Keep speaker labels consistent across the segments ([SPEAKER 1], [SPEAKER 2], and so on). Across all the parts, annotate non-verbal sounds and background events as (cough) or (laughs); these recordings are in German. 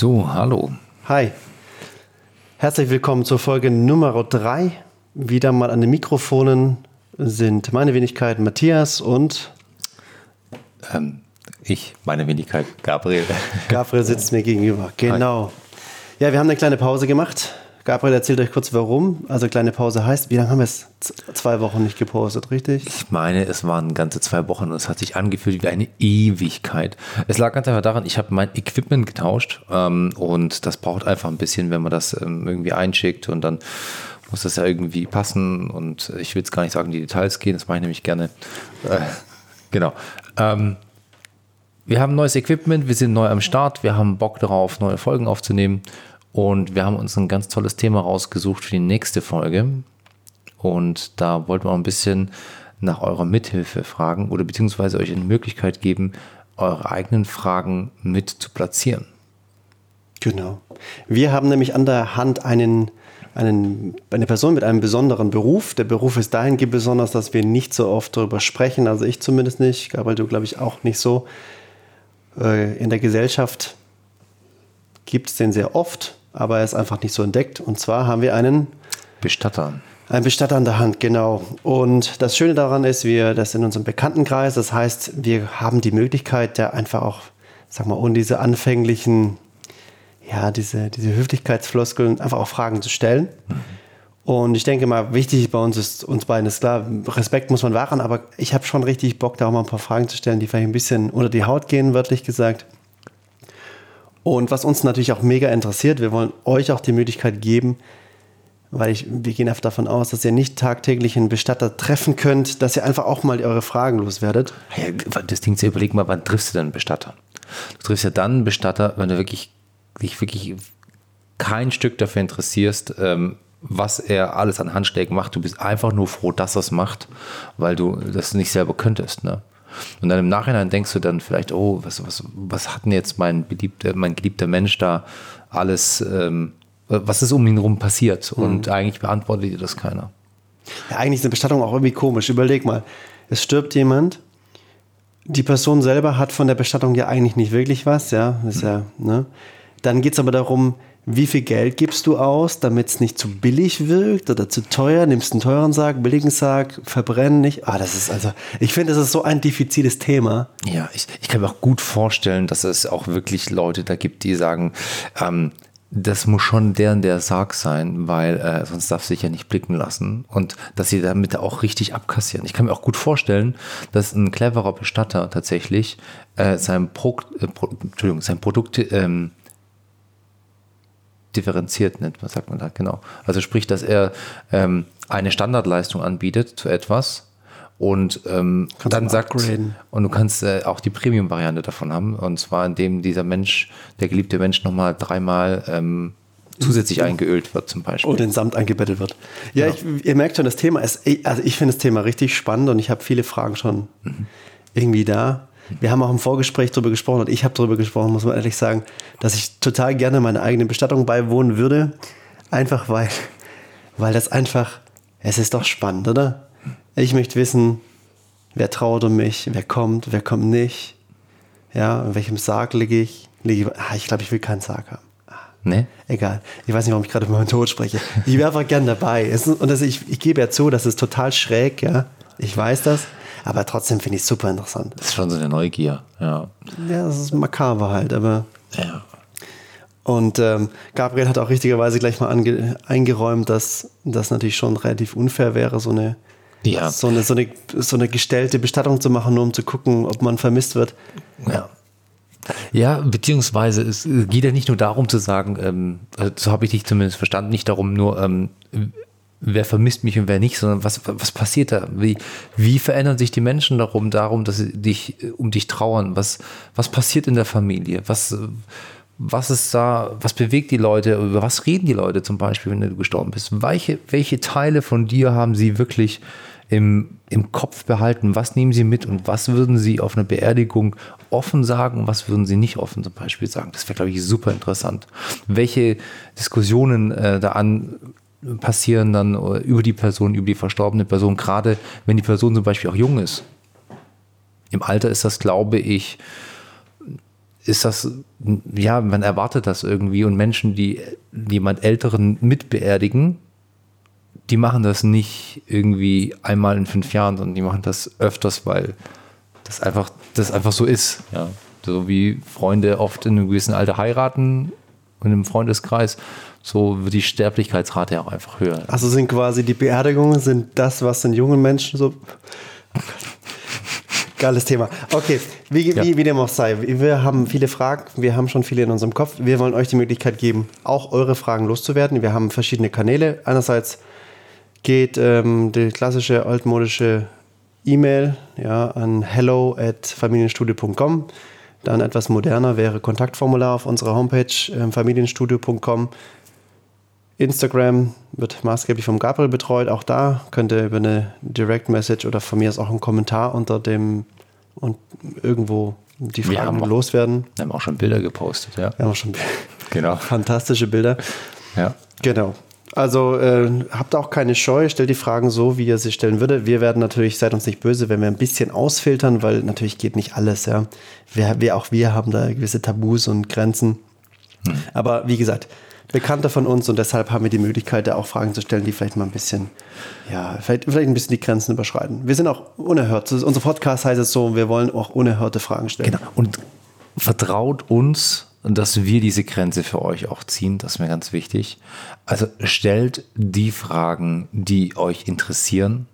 [SPEAKER 1] So, hallo.
[SPEAKER 2] Hi. Herzlich willkommen zur Folge Nummer 3. Wieder mal an den Mikrofonen sind meine Wenigkeit Matthias und
[SPEAKER 1] Ähm, ich, meine Wenigkeit, Gabriel.
[SPEAKER 2] Gabriel sitzt mir gegenüber. Genau. Ja, wir haben eine kleine Pause gemacht. Gabriel erzählt euch kurz warum. Also kleine Pause heißt, wie lange haben wir es? Zwei Wochen nicht gepostet, richtig?
[SPEAKER 1] Ich meine, es waren ganze zwei Wochen und es hat sich angefühlt wie eine Ewigkeit. Es lag ganz einfach daran, ich habe mein Equipment getauscht ähm, und das braucht einfach ein bisschen, wenn man das ähm, irgendwie einschickt und dann muss das ja irgendwie passen und ich will jetzt gar nicht sagen, die Details gehen, das mache ich nämlich gerne. Äh, (laughs) genau. Ähm, wir haben neues Equipment, wir sind neu am Start, wir haben Bock darauf, neue Folgen aufzunehmen und wir haben uns ein ganz tolles Thema rausgesucht für die nächste Folge. Und da wollten wir auch ein bisschen nach eurer Mithilfe fragen oder beziehungsweise euch eine Möglichkeit geben, eure eigenen Fragen mit zu platzieren.
[SPEAKER 2] Genau. Wir haben nämlich an der Hand einen, einen, eine Person mit einem besonderen Beruf. Der Beruf ist dahingehend besonders, dass wir nicht so oft darüber sprechen. Also ich zumindest nicht, Gabriel, du glaube ich auch nicht so. Äh, In der Gesellschaft gibt es den sehr oft, aber er ist einfach nicht so entdeckt. Und zwar haben wir einen
[SPEAKER 1] Bestatter.
[SPEAKER 2] ein Bestatter an der Hand, genau. Und das Schöne daran ist, wir das in unserem Bekanntenkreis, das heißt, wir haben die Möglichkeit, ja einfach auch, sag mal, ohne diese anfänglichen, ja, diese, diese Höflichkeitsfloskeln, einfach auch Fragen zu stellen. Und ich denke mal, wichtig bei uns ist, uns beiden ist klar, Respekt muss man wahren, aber ich habe schon richtig Bock, da auch mal ein paar Fragen zu stellen, die vielleicht ein bisschen unter die Haut gehen, wörtlich gesagt. Und was uns natürlich auch mega interessiert, wir wollen euch auch die Möglichkeit geben, weil ich, wir gehen einfach davon aus, dass ihr nicht tagtäglich einen Bestatter treffen könnt, dass ihr einfach auch mal eure Fragen loswerdet.
[SPEAKER 1] Das Ding zu überlegen mal, wann triffst du denn einen Bestatter? Du triffst ja dann einen Bestatter, wenn du wirklich, dich wirklich kein Stück dafür interessierst, ähm, was er alles an Handschlägen macht. Du bist einfach nur froh, dass er es macht, weil du das nicht selber könntest. Ne? Und dann im Nachhinein denkst du dann vielleicht, oh, was, was, was hat denn jetzt mein, beliebter, mein geliebter Mensch da alles, ähm, was ist um ihn herum passiert? Und eigentlich beantwortet dir das keiner.
[SPEAKER 2] Ja, eigentlich ist eine Bestattung auch irgendwie komisch. Überleg mal, es stirbt jemand, die Person selber hat von der Bestattung ja eigentlich nicht wirklich was, ja, ist ja, ne? Dann geht es aber darum, wie viel Geld gibst du aus, damit es nicht zu billig wirkt oder zu teuer? Nimmst einen teuren Sarg, billigen Sarg, verbrennen nicht? Ah, das ist also, ich finde, das ist so ein diffiziles Thema.
[SPEAKER 1] Ja, ich, ich kann mir auch gut vorstellen, dass es auch wirklich Leute da gibt, die sagen, ähm, das muss schon deren der Sarg sein, weil äh, sonst darf sich ja nicht blicken lassen und dass sie damit auch richtig abkassieren. Ich kann mir auch gut vorstellen, dass ein cleverer Bestatter tatsächlich äh, sein, Pro, äh, Pro, sein Produkt ähm, differenziert nennt, was sagt man da genau. Also sprich, dass er ähm, eine Standardleistung anbietet zu etwas und ähm, dann sagt
[SPEAKER 2] upgraden.
[SPEAKER 1] und du kannst äh, auch die Premium-Variante davon haben und zwar indem dieser Mensch, der geliebte Mensch nochmal dreimal ähm, zusätzlich eingeölt wird zum Beispiel.
[SPEAKER 2] Und in Samt eingebettet wird. Ja, ich, ihr merkt schon, das Thema ist, also ich finde das Thema richtig spannend und ich habe viele Fragen schon irgendwie da. Wir haben auch im Vorgespräch darüber gesprochen und ich habe darüber gesprochen, muss man ehrlich sagen, dass ich total gerne meine eigene Bestattung beiwohnen würde. Einfach weil, weil das einfach, es ist doch spannend, oder? Ich möchte wissen, wer trauert um mich, wer kommt, wer kommt nicht. Ja, in welchem Sarg liege ich? Liege ich, ah, ich glaube, ich will keinen Sarg haben.
[SPEAKER 1] Ne?
[SPEAKER 2] Egal. Ich weiß nicht, warum ich gerade über meinen Tod spreche. Ich wäre einfach gern dabei. Es und das, ich, ich gebe ja zu, das ist total schräg, ja. Ich weiß das. Aber trotzdem finde ich es super interessant.
[SPEAKER 1] Das ist schon so eine Neugier, ja.
[SPEAKER 2] Ja, das ist makaber halt, aber.
[SPEAKER 1] ja.
[SPEAKER 2] Und ähm, Gabriel hat auch richtigerweise gleich mal eingeräumt, dass das natürlich schon relativ unfair wäre, so eine,
[SPEAKER 1] Ja.
[SPEAKER 2] so, eine, so, eine, so eine gestellte Bestattung zu machen, nur um zu gucken, ob man vermisst wird.
[SPEAKER 1] Ja. Ja, beziehungsweise es geht ja nicht nur darum zu sagen, ähm, also so habe ich dich zumindest verstanden, nicht darum nur, ähm, wer vermisst mich und wer nicht, sondern was, was passiert da? Wie, wie verändern sich die Menschen darum, darum, dass sie dich, um dich trauern? Was, was passiert in der Familie? Was, was ist da, was bewegt die Leute? Über was reden die Leute zum Beispiel, wenn du gestorben bist? Welche, welche Teile von dir haben sie wirklich im, im Kopf behalten? Was nehmen sie mit und was würden sie auf einer Beerdigung offen sagen und was würden sie nicht offen zum Beispiel sagen? Das wäre, glaube ich, super interessant. Welche Diskussionen äh, da an passieren dann über die Person, über die verstorbene Person, gerade wenn die Person zum Beispiel auch jung ist. Im Alter ist das, glaube ich, ist das, ja, man erwartet das irgendwie und Menschen, die jemand Älteren mitbeerdigen, die machen das nicht irgendwie einmal in fünf Jahren, sondern die machen das öfters, weil das einfach, das einfach so ist. Ja. So wie Freunde oft in einem gewissen Alter heiraten und im Freundeskreis, so wird die Sterblichkeitsrate ja auch einfach höher.
[SPEAKER 2] Also sind quasi die Beerdigungen sind das, was den jungen Menschen so. Geiles Thema. Okay, wie, ja. wie, wie dem auch sei. Wir haben viele Fragen, wir haben schon viele in unserem Kopf. Wir wollen euch die Möglichkeit geben, auch eure Fragen loszuwerden. Wir haben verschiedene Kanäle. Einerseits geht ähm, die klassische altmodische E-Mail ja, an hello at familienstudio.com. Dann etwas moderner wäre Kontaktformular auf unserer Homepage äh, familienstudio.com. Instagram wird maßgeblich vom Gabriel betreut. Auch da könnt ihr über eine Direct Message oder von mir aus auch einen Kommentar unter dem und irgendwo die Fragen loswerden.
[SPEAKER 1] Wir haben auch schon Bilder gepostet, ja.
[SPEAKER 2] Wir haben auch schon genau. (laughs) fantastische Bilder. Ja. Genau. Also äh, habt auch keine Scheu, stellt die Fragen so, wie ihr sie stellen würde. Wir werden natürlich, seid uns nicht böse, wenn wir ein bisschen ausfiltern, weil natürlich geht nicht alles, ja. Wir, wir auch wir haben da gewisse Tabus und Grenzen. Hm. Aber wie gesagt, Bekannter von uns und deshalb haben wir die Möglichkeit, da auch Fragen zu stellen, die vielleicht mal ein bisschen, ja, vielleicht, vielleicht ein bisschen die Grenzen überschreiten. Wir sind auch unerhört. Unser Podcast heißt es so, wir wollen auch unerhörte Fragen stellen. Genau.
[SPEAKER 1] Und vertraut uns und dass wir diese Grenze für euch auch ziehen. Das ist mir ganz wichtig. Also stellt die Fragen, die euch interessieren.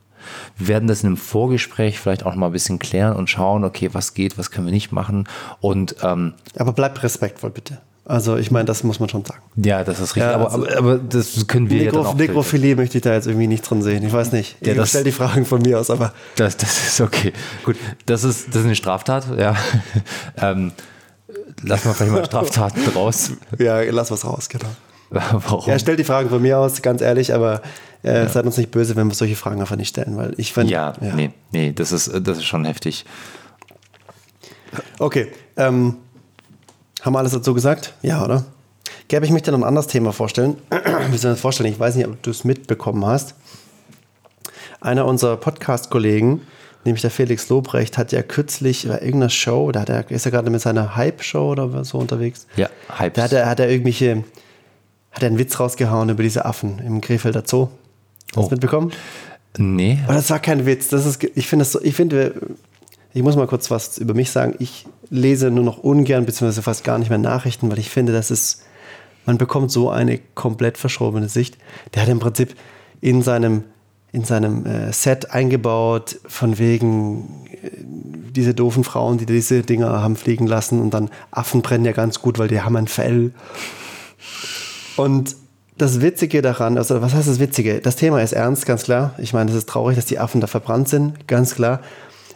[SPEAKER 1] Wir werden das in einem Vorgespräch vielleicht auch mal ein bisschen klären und schauen, okay, was geht, was können wir nicht machen. Und ähm,
[SPEAKER 2] aber bleibt respektvoll bitte. Also ich meine, das muss man schon sagen.
[SPEAKER 1] Ja, das ist richtig. Ja, aber, also aber, aber, das können wir
[SPEAKER 2] Nekro ja Nekrophilie möchte ich da jetzt irgendwie nicht drin sehen. Ich weiß nicht. Ja, ich stelle die Fragen von mir aus, aber.
[SPEAKER 1] Das, das ist okay. Gut, das ist, das ist eine Straftat, ja. (laughs) ähm, lassen wir vielleicht mal Straftaten (laughs) raus.
[SPEAKER 2] Ja, lass was raus, genau. (laughs) Warum? Ja, stellt die Fragen von mir aus, ganz ehrlich, aber äh, ja. seid uns nicht böse, wenn wir solche Fragen einfach nicht stellen, weil ich finde.
[SPEAKER 1] Ja, ja, nee, nee, das ist, das ist schon heftig.
[SPEAKER 2] Okay, ähm, haben wir alles dazu gesagt? Ja, oder? Gäbe ich möchte noch ein anderes Thema vorstellen. Wie soll ich das vorstellen? Ich weiß nicht, ob du es mitbekommen hast. Einer unserer Podcast-Kollegen nämlich der Felix Lobrecht hat ja kürzlich bei irgendeiner Show, da hat er, ist er gerade mit seiner Hype-Show oder so unterwegs.
[SPEAKER 1] Ja,
[SPEAKER 2] Hype. Da hat er, hat er irgendwelche, hat er einen Witz rausgehauen über diese Affen im Krefelder Zoo. Hast du oh. mitbekommen?
[SPEAKER 1] Nee.
[SPEAKER 2] Aber das war kein Witz. Das ist, ich finde so, ich finde, ich muss mal kurz was über mich sagen. Ich lese nur noch ungern, beziehungsweise fast gar nicht mehr Nachrichten, weil ich finde, das ist, man bekommt so eine komplett verschrobene Sicht. Der hat im Prinzip in seinem in seinem äh, Set eingebaut, von wegen äh, diese doofen Frauen, die diese Dinger haben fliegen lassen und dann Affen brennen ja ganz gut, weil die haben ein Fell. Und das Witzige daran, also was heißt das Witzige? Das Thema ist ernst, ganz klar. Ich meine, es ist traurig, dass die Affen da verbrannt sind, ganz klar.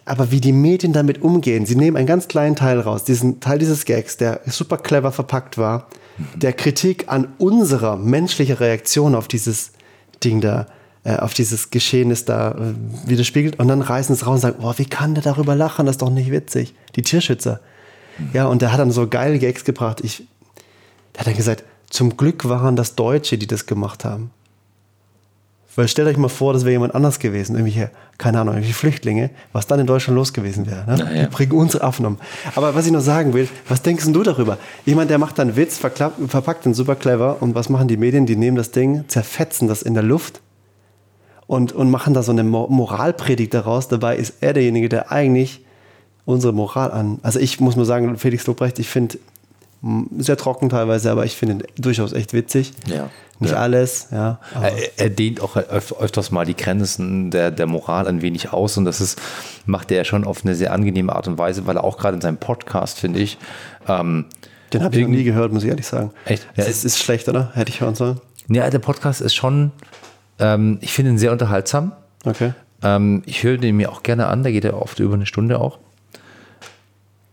[SPEAKER 2] Aber wie die Medien damit umgehen, sie nehmen einen ganz kleinen Teil raus, diesen Teil dieses Gags, der super clever verpackt war, der Kritik an unserer menschlichen Reaktion auf dieses Ding da auf dieses Geschehnis da äh, widerspiegelt und dann reißen es raus und sagen, oh, wie kann der darüber lachen, das ist doch nicht witzig. Die Tierschützer. Ja, und der hat dann so geile Gags gebracht. Ich, der hat dann gesagt, zum Glück waren das Deutsche, die das gemacht haben. Weil stellt euch mal vor, das wäre jemand anders gewesen, irgendwelche, keine Ahnung, irgendwelche Flüchtlinge, was dann in Deutschland los gewesen wäre. Ne? Ja. Die bringen unsere Affen um. Aber was ich noch sagen will, was denkst du darüber? Ich meine, der macht dann Witz, verpackt den super clever und was machen die Medien? Die nehmen das Ding, zerfetzen das in der Luft und, und machen da so eine Moralpredigt daraus. Dabei ist er derjenige, der eigentlich unsere Moral an. Also ich muss mal sagen, Felix Lobrecht, ich finde sehr trocken teilweise, aber ich finde durchaus echt witzig.
[SPEAKER 1] Ja.
[SPEAKER 2] Nicht
[SPEAKER 1] ja.
[SPEAKER 2] alles, ja.
[SPEAKER 1] Er, er, dehnt auch öfters mal die Grenzen der, der Moral ein wenig aus und das ist, macht er schon auf eine sehr angenehme Art und Weise, weil er auch gerade in seinem Podcast, finde ich, ähm,
[SPEAKER 2] den habe ich noch nie gehört, muss ich ehrlich sagen.
[SPEAKER 1] Echt?
[SPEAKER 2] Ja, es ist schlecht, oder? Hätte ich hören sollen.
[SPEAKER 1] Ja, der Podcast ist schon, ähm, ich finde ihn sehr unterhaltsam.
[SPEAKER 2] Okay.
[SPEAKER 1] Ähm, ich höre den mir auch gerne an, da geht er oft über eine Stunde auch.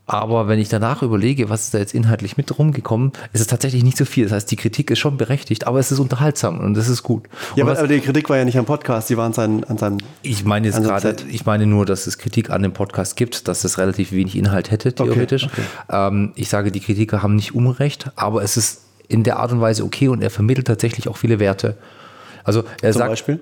[SPEAKER 1] Aber wenn ich danach überlege, was ist da jetzt inhaltlich mit rumgekommen, ist es tatsächlich nicht so viel. Das heißt, die Kritik ist schon berechtigt, aber es ist unterhaltsam und das ist gut.
[SPEAKER 2] Ja,
[SPEAKER 1] aber,
[SPEAKER 2] was, aber, die Kritik war ja nicht am Podcast, die war an, seinen, an seinem.
[SPEAKER 1] Ich meine jetzt gerade, ich meine nur, dass es Kritik an dem Podcast gibt, dass es relativ wenig Inhalt hätte, theoretisch. Okay, okay. Ähm, ich sage, die Kritiker haben nicht Unrecht, aber es ist in der Art und Weise okay und er vermittelt tatsächlich auch viele Werte. Also er Zum sagt,
[SPEAKER 2] Beispiel?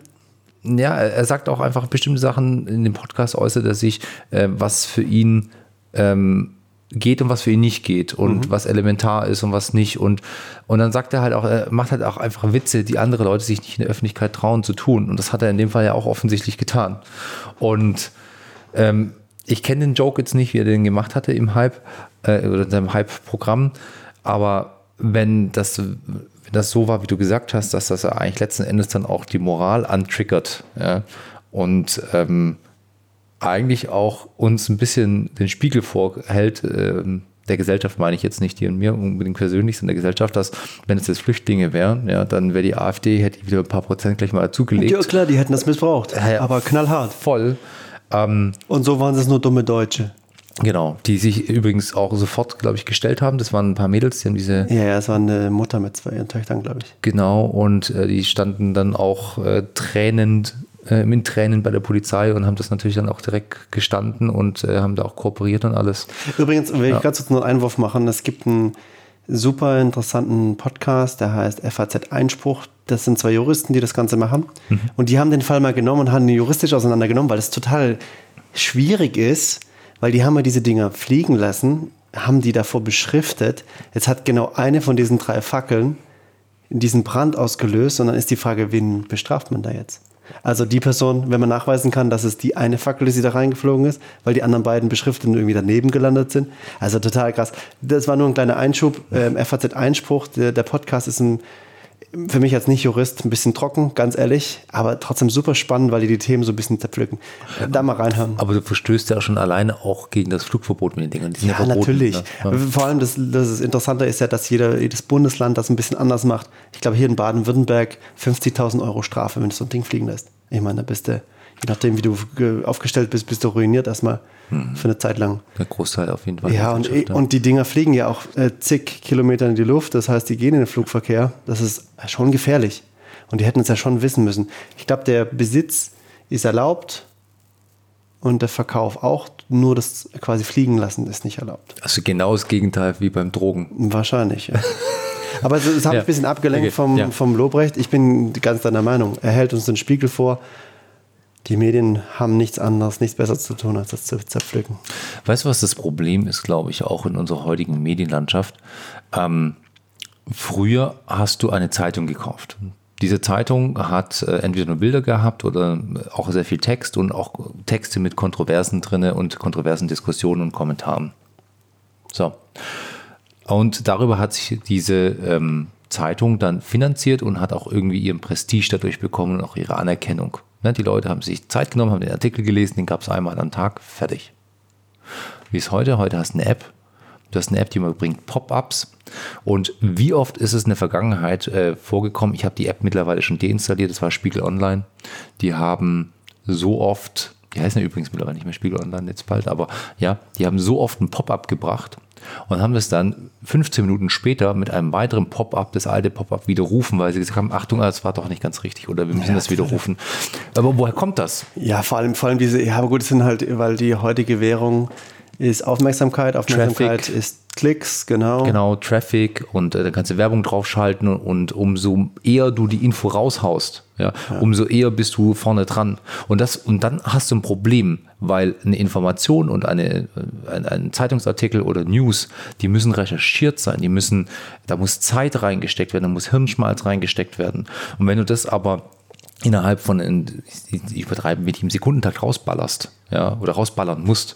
[SPEAKER 1] Ja, er sagt auch einfach bestimmte Sachen in dem Podcast äußert er sich, äh, was für ihn ähm, geht und was für ihn nicht geht und mhm. was elementar ist und was nicht. Und, und dann sagt er halt auch, er macht halt auch einfach Witze, die andere Leute sich nicht in der Öffentlichkeit trauen zu tun. Und das hat er in dem Fall ja auch offensichtlich getan. Und ähm, ich kenne den Joke jetzt nicht, wie er den gemacht hatte im Hype äh, oder in seinem Hype-Programm, aber wenn das, wenn das so war, wie du gesagt hast, dass das eigentlich letzten Endes dann auch die Moral antriggert ja, und ähm, eigentlich auch uns ein bisschen den Spiegel vorhält, ähm, der Gesellschaft meine ich jetzt nicht die und mir unbedingt persönlich, sondern der Gesellschaft, dass wenn es jetzt Flüchtlinge wären, ja, dann wäre die AfD, hätte wieder ein paar Prozent gleich mal dazugelegt.
[SPEAKER 2] Ja klar, die hätten das missbraucht,
[SPEAKER 1] ja, aber knallhart.
[SPEAKER 2] Voll. Ähm, und so waren es nur dumme Deutsche.
[SPEAKER 1] Genau, die sich übrigens auch sofort, glaube ich, gestellt haben. Das waren ein paar Mädels, die haben diese.
[SPEAKER 2] Ja, ja, es war eine Mutter mit zwei ihren Töchtern, glaube ich.
[SPEAKER 1] Genau, und äh, die standen dann auch äh, tränend äh, mit Tränen bei der Polizei und haben das natürlich dann auch direkt gestanden und äh, haben da auch kooperiert und alles.
[SPEAKER 2] Übrigens will ja. ich ganz kurz noch einen Einwurf machen. Es gibt einen super interessanten Podcast, der heißt FAZ Einspruch. Das sind zwei Juristen, die das Ganze machen. Mhm. Und die haben den Fall mal genommen und haben ihn juristisch auseinandergenommen, weil es total schwierig ist, weil die haben ja diese Dinger fliegen lassen, haben die davor beschriftet. Jetzt hat genau eine von diesen drei Fackeln diesen Brand ausgelöst und dann ist die Frage, wen bestraft man da jetzt? Also die Person, wenn man nachweisen kann, dass es die eine Fackel ist, die da reingeflogen ist, weil die anderen beiden Beschrifteten irgendwie daneben gelandet sind. Also total krass. Das war nur ein kleiner Einschub. Ähm, FAZ-Einspruch, der, der Podcast ist ein für mich als Nicht-Jurist ein bisschen trocken, ganz ehrlich, aber trotzdem super spannend, weil die die Themen so ein bisschen zerpflücken. Da mal reinhaben.
[SPEAKER 1] Aber du verstößt ja schon alleine auch gegen das Flugverbot mit den Dingen.
[SPEAKER 2] Die ja, ja natürlich. Ne? Vor allem das, das Interessante ist ja, dass jeder, jedes Bundesland das ein bisschen anders macht. Ich glaube, hier in Baden-Württemberg 50.000 Euro Strafe, wenn du so ein Ding fliegen lässt. Ich meine, da bist du, je nachdem, wie du aufgestellt bist, bist du ruiniert erstmal mhm. für eine Zeit lang.
[SPEAKER 1] Der Großteil auf jeden Fall.
[SPEAKER 2] Ja, und, und die Dinger fliegen ja auch äh, zig Kilometer in die Luft. Das heißt, die gehen in den Flugverkehr. Das ist schon gefährlich. Und die hätten es ja schon wissen müssen. Ich glaube, der Besitz ist erlaubt und der Verkauf auch. Nur das quasi fliegen lassen ist nicht erlaubt.
[SPEAKER 1] Also genau das Gegenteil wie beim Drogen.
[SPEAKER 2] Wahrscheinlich, ja. (laughs) Aber das, das habe ja. ich ein bisschen abgelenkt okay. vom, ja. vom Lobrecht. Ich bin ganz deiner Meinung. Er hält uns den Spiegel vor die Medien haben nichts anderes, nichts besser zu tun, als das zu zerpflücken.
[SPEAKER 1] Weißt du, was das Problem ist, glaube ich, auch in unserer heutigen Medienlandschaft? Ähm, früher hast du eine Zeitung gekauft. Diese Zeitung hat äh, entweder nur Bilder gehabt oder auch sehr viel Text und auch Texte mit Kontroversen drin und kontroversen Diskussionen und Kommentaren. So. Und darüber hat sich diese ähm, Zeitung dann finanziert und hat auch irgendwie ihren Prestige dadurch bekommen und auch ihre Anerkennung. Ne, die Leute haben sich Zeit genommen, haben den Artikel gelesen, den gab es einmal am Tag, fertig. Wie ist heute? Heute hast du eine App. Du hast eine App, die man bringt Pop-ups. Und wie oft ist es in der Vergangenheit äh, vorgekommen? Ich habe die App mittlerweile schon deinstalliert, das war Spiegel Online. Die haben so oft, die heißen ja übrigens mittlerweile nicht mehr Spiegel Online jetzt bald, aber ja, die haben so oft ein Pop-up gebracht und haben das dann 15 Minuten später mit einem weiteren Pop-up, das alte Pop-up widerrufen, weil sie gesagt haben, Achtung, das war doch nicht ganz richtig oder wir müssen ja, das widerrufen. Aber woher kommt das?
[SPEAKER 2] Ja, vor allem, vor allem diese, ja, aber gut, es sind halt, weil die heutige Währung ist Aufmerksamkeit, Aufmerksamkeit Traffic. ist Klicks, genau.
[SPEAKER 1] Genau, Traffic und äh, da kannst du Werbung draufschalten und umso eher du die Info raushaust, ja, ja, umso eher bist du vorne dran. Und, das, und dann hast du ein Problem, weil eine Information und eine, äh, ein, ein Zeitungsartikel oder News, die müssen recherchiert sein, die müssen, da muss Zeit reingesteckt werden, da muss Hirnschmalz reingesteckt werden. Und wenn du das aber innerhalb von, ich übertreibe mit dem Sekundentakt rausballerst, ja, oder rausballern musst,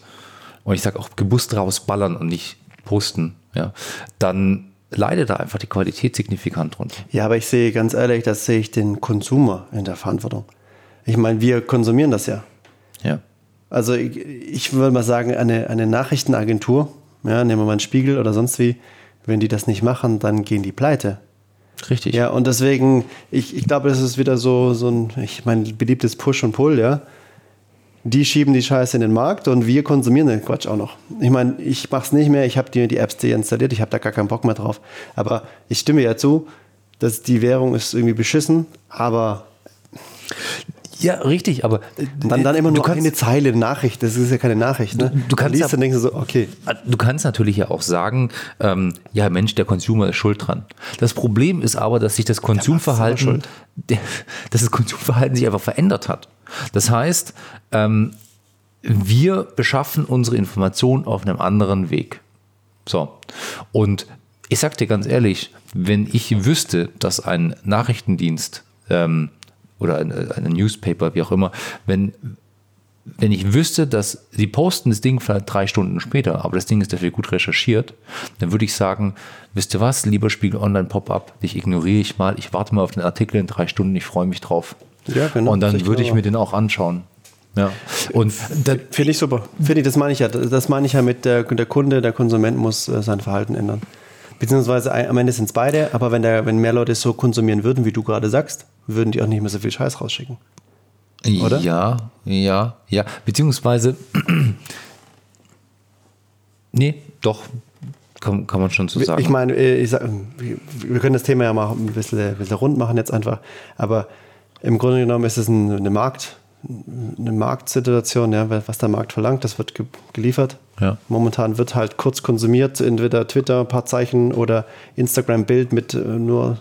[SPEAKER 1] und ich sage auch gewusst rausballern und nicht posten, ja, dann leidet da einfach die Qualität signifikant drunter.
[SPEAKER 2] Ja, aber ich sehe ganz ehrlich, das sehe ich den Konsumer in der Verantwortung. Ich meine, wir konsumieren das ja.
[SPEAKER 1] Ja.
[SPEAKER 2] Also ich, ich würde mal sagen, eine, eine Nachrichtenagentur, ja, nehmen wir mal einen Spiegel oder sonst wie, wenn die das nicht machen, dann gehen die pleite.
[SPEAKER 1] Richtig.
[SPEAKER 2] Ja, und deswegen, ich, ich glaube, das ist wieder so, so ein, ich meine, beliebtes Push und Pull, ja die schieben die Scheiße in den Markt und wir konsumieren den Quatsch auch noch. Ich meine, ich mache es nicht mehr, ich habe die, die Apps deinstalliert, ich habe da gar keinen Bock mehr drauf. Aber ich stimme ja zu, dass die Währung ist irgendwie beschissen, aber
[SPEAKER 1] ja, richtig, aber
[SPEAKER 2] dann, dann immer nur kannst, eine Zeile Nachricht. Das ist ja keine Nachricht. Ne?
[SPEAKER 1] Du, du kannst liest, ja, dann denkst du so, okay. Du kannst natürlich ja auch sagen, ähm, ja Mensch, der Consumer ist schuld dran. Das Problem ist aber, dass sich das Konsumverhalten, (laughs) dass das Konsumverhalten sich einfach verändert hat. Das heißt, ähm, wir beschaffen unsere Informationen auf einem anderen Weg. So. Und ich sag dir ganz ehrlich, wenn ich wüsste, dass ein Nachrichtendienst ähm, oder ein, ein Newspaper, wie auch immer, wenn, wenn ich wüsste, dass sie posten das Ding vielleicht drei Stunden später, aber das Ding ist dafür gut recherchiert, dann würde ich sagen, wisst ihr was, lieber Spiegel Online Pop-up, dich ignoriere ich mal, ich warte mal auf den Artikel in drei Stunden, ich freue mich drauf.
[SPEAKER 2] Ja, genau.
[SPEAKER 1] Und dann würde ich mir den auch anschauen. Ja. Und
[SPEAKER 2] finde ich super. Finde ich, das meine ich ja. Das meine ich ja mit der, der Kunde, der Konsument muss äh, sein Verhalten ändern. Beziehungsweise am Ende sind es beide, aber wenn, der, wenn mehr Leute so konsumieren würden, wie du gerade sagst, würden die auch nicht mehr so viel Scheiß rausschicken.
[SPEAKER 1] Oder? Ja, ja, ja. Beziehungsweise, (clears throat) nee, doch, kann, kann man schon so sagen.
[SPEAKER 2] Ich meine, äh, ich sag, wir können das Thema ja mal ein bisschen, ein bisschen rund machen jetzt einfach, aber im Grunde genommen ist es eine Markt, eine Marktsituation, ja, was der Markt verlangt, das wird ge geliefert. Ja. Momentan wird halt kurz konsumiert, entweder Twitter, ein paar Zeichen oder Instagram-Bild mit äh, nur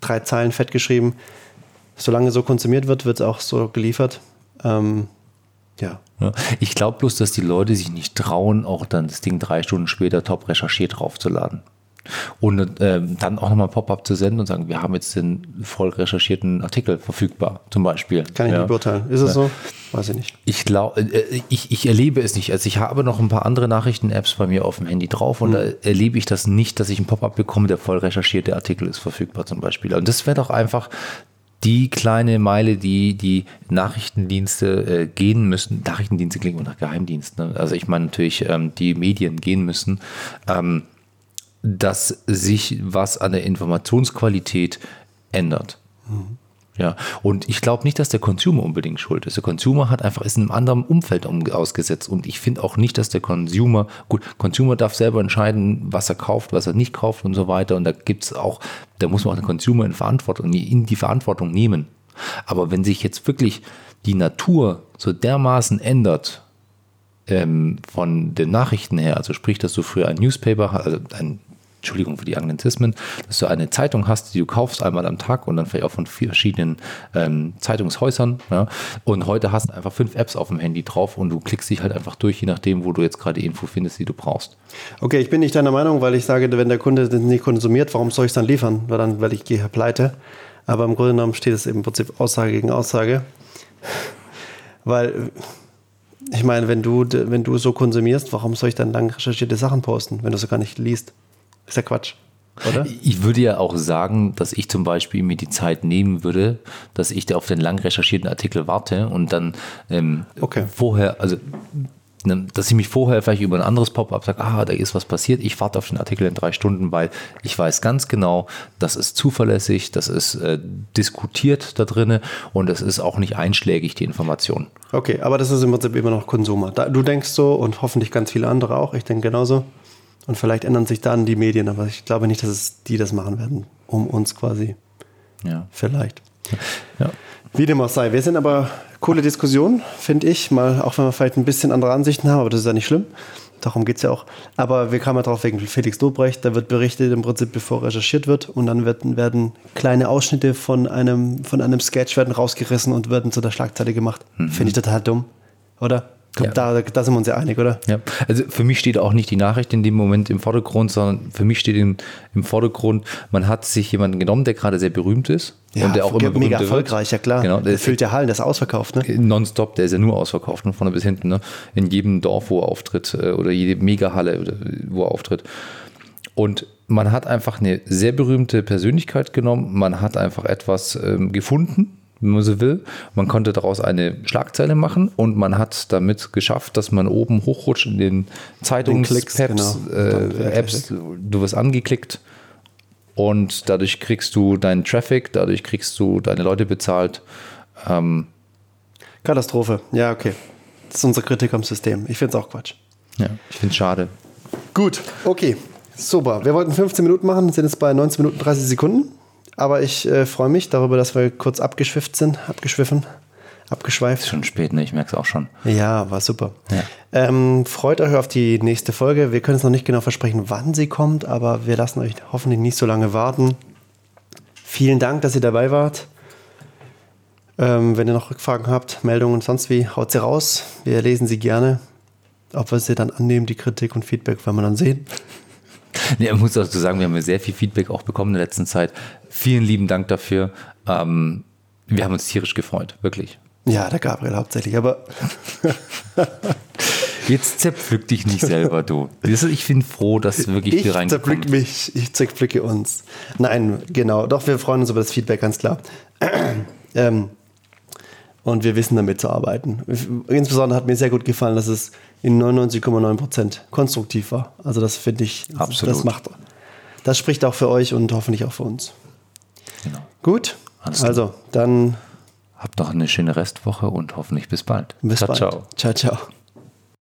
[SPEAKER 2] drei Zeilen fett geschrieben. Solange so konsumiert wird, wird es auch so geliefert. Ähm, ja.
[SPEAKER 1] Ich glaube bloß, dass die Leute sich nicht trauen, auch dann das Ding drei Stunden später top recherchiert draufzuladen. Und äh, dann auch nochmal Pop-up zu senden und sagen, wir haben jetzt den voll recherchierten Artikel verfügbar, zum Beispiel.
[SPEAKER 2] Kann ich
[SPEAKER 1] ja.
[SPEAKER 2] nicht beurteilen. Ist es ja. so? Weiß ich nicht.
[SPEAKER 1] Ich glaube, äh, ich, ich erlebe es nicht. Also ich habe noch ein paar andere Nachrichten-Apps bei mir auf dem Handy drauf und mhm. da erlebe ich das nicht, dass ich ein Pop-up bekomme, der voll recherchierte Artikel ist verfügbar zum Beispiel. Und das wäre doch einfach die kleine Meile, die die Nachrichtendienste äh, gehen müssen. Nachrichtendienste klingen nach Geheimdienst. Ne? Also ich meine natürlich, ähm, die Medien gehen müssen. Ähm, dass sich was an der Informationsqualität ändert. Mhm. Ja, und ich glaube nicht, dass der Consumer unbedingt schuld ist. Der Consumer hat einfach ist in einem anderen Umfeld ausgesetzt und ich finde auch nicht, dass der Consumer, gut, Consumer darf selber entscheiden, was er kauft, was er nicht kauft und so weiter. Und da gibt es auch, da muss man auch den Consumer in Verantwortung, in die Verantwortung nehmen. Aber wenn sich jetzt wirklich die Natur so dermaßen ändert, ähm, von den Nachrichten her, also sprich, dass du früher ein Newspaper, also ein Entschuldigung für die Anglizismen, dass du eine Zeitung hast, die du kaufst einmal am Tag und dann vielleicht auch von verschiedenen ähm, Zeitungshäusern. Ja, und heute hast du einfach fünf Apps auf dem Handy drauf und du klickst dich halt einfach durch, je nachdem, wo du jetzt gerade Info findest, die du brauchst.
[SPEAKER 2] Okay, ich bin nicht deiner Meinung, weil ich sage, wenn der Kunde das nicht konsumiert, warum soll ich es dann liefern? Weil dann, weil ich gehe pleite. Aber im Grunde genommen steht es im Prinzip Aussage gegen Aussage. (laughs) weil ich meine, wenn du, wenn du so konsumierst, warum soll ich dann lang recherchierte Sachen posten, wenn du es gar nicht liest? Ist ja Quatsch. Oder?
[SPEAKER 1] Ich würde ja auch sagen, dass ich zum Beispiel mir die Zeit nehmen würde, dass ich auf den lang recherchierten Artikel warte und dann ähm, okay. vorher, also ne, dass ich mich vorher vielleicht über ein anderes Pop-up sage, ah, da ist was passiert, ich warte auf den Artikel in drei Stunden, weil ich weiß ganz genau, das ist zuverlässig, das ist äh, diskutiert da drinne und es ist auch nicht einschlägig, die Information.
[SPEAKER 2] Okay, aber das ist im Prinzip immer noch Konsumer. Du denkst so und hoffentlich ganz viele andere auch, ich denke genauso. Und vielleicht ändern sich dann die Medien, aber ich glaube nicht, dass es die das machen werden, um uns quasi. Ja. Vielleicht. Ja. Wie dem auch sei. Wir sind aber coole Diskussion, finde ich. Mal, auch wenn wir vielleicht ein bisschen andere Ansichten haben, aber das ist ja nicht schlimm. Darum geht es ja auch. Aber wir kamen ja drauf wegen Felix Dobrecht. Da wird berichtet im Prinzip, bevor recherchiert wird. Und dann werden, werden kleine Ausschnitte von einem, von einem Sketch werden rausgerissen und werden zu der Schlagzeile gemacht. Mhm. Finde ich total dumm, oder? Ja. Da, da, sind wir uns ja einig, oder?
[SPEAKER 1] Ja, also für mich steht auch nicht die Nachricht in dem Moment im Vordergrund, sondern für mich steht im, im Vordergrund, man hat sich jemanden genommen, der gerade sehr berühmt ist.
[SPEAKER 2] Ja,
[SPEAKER 1] und der auch immer
[SPEAKER 2] mega erfolgreich, wird. ja klar.
[SPEAKER 1] Genau,
[SPEAKER 2] der, der füllt ja Hallen, der ist ausverkauft, ne?
[SPEAKER 1] Nonstop, der ist ja nur ausverkauft, von vorne bis hinten, ne? In jedem Dorf, wo er auftritt, äh, oder jede Megahalle, wo er auftritt. Und man hat einfach eine sehr berühmte Persönlichkeit genommen, man hat einfach etwas ähm, gefunden, wenn man so will. Man konnte daraus eine Schlagzeile machen und man hat damit geschafft, dass man oben hochrutscht in den Zeitungs-Apps. Genau. Äh, Apps, du wirst angeklickt und dadurch kriegst du deinen Traffic, dadurch kriegst du deine Leute bezahlt. Ähm,
[SPEAKER 2] Katastrophe, ja, okay. Das ist unsere Kritik am System. Ich finde es auch Quatsch.
[SPEAKER 1] Ja, ich finde es schade.
[SPEAKER 2] Gut, okay. Super. Wir wollten 15 Minuten machen, sind jetzt bei 19 Minuten 30 Sekunden. Aber ich äh, freue mich darüber, dass wir kurz abgeschwifft sind, abgeschwiffen, abgeschweift.
[SPEAKER 1] Schon spät, ne? Ich merke es auch schon.
[SPEAKER 2] Ja, war super. Ja. Ähm, freut euch auf die nächste Folge. Wir können es noch nicht genau versprechen, wann sie kommt, aber wir lassen euch hoffentlich nicht so lange warten. Vielen Dank, dass ihr dabei wart. Ähm, wenn ihr noch Rückfragen habt, Meldungen und sonst wie, haut sie raus. Wir lesen sie gerne. Ob wir sie dann annehmen, die Kritik und Feedback, werden wir dann sehen.
[SPEAKER 1] Nee, ich muss dazu sagen, wir haben sehr viel Feedback auch bekommen in der letzten Zeit. Vielen lieben Dank dafür. Ähm, wir haben uns tierisch gefreut, wirklich.
[SPEAKER 2] Ja, der Gabriel hauptsächlich, aber (laughs)
[SPEAKER 1] Jetzt zerpflück dich nicht selber, du. Ich bin froh, dass wirklich
[SPEAKER 2] ich
[SPEAKER 1] viel reingekommen
[SPEAKER 2] zerpflück mich, ich zerpflücke uns. Nein, genau, doch, wir freuen uns über das Feedback, ganz klar. (clears throat) ähm, und wir wissen damit zu arbeiten. Insbesondere hat mir sehr gut gefallen, dass es in 99,9 Prozent konstruktiv war. Also das finde ich,
[SPEAKER 1] Absolut.
[SPEAKER 2] das macht, das spricht auch für euch und hoffentlich auch für uns.
[SPEAKER 1] Genau.
[SPEAKER 2] Gut,
[SPEAKER 1] Alles
[SPEAKER 2] also dann
[SPEAKER 1] Habt noch eine schöne Restwoche und hoffentlich bis bald.
[SPEAKER 2] bis
[SPEAKER 1] ciao,
[SPEAKER 2] bald.
[SPEAKER 1] ciao.
[SPEAKER 2] ciao, ciao.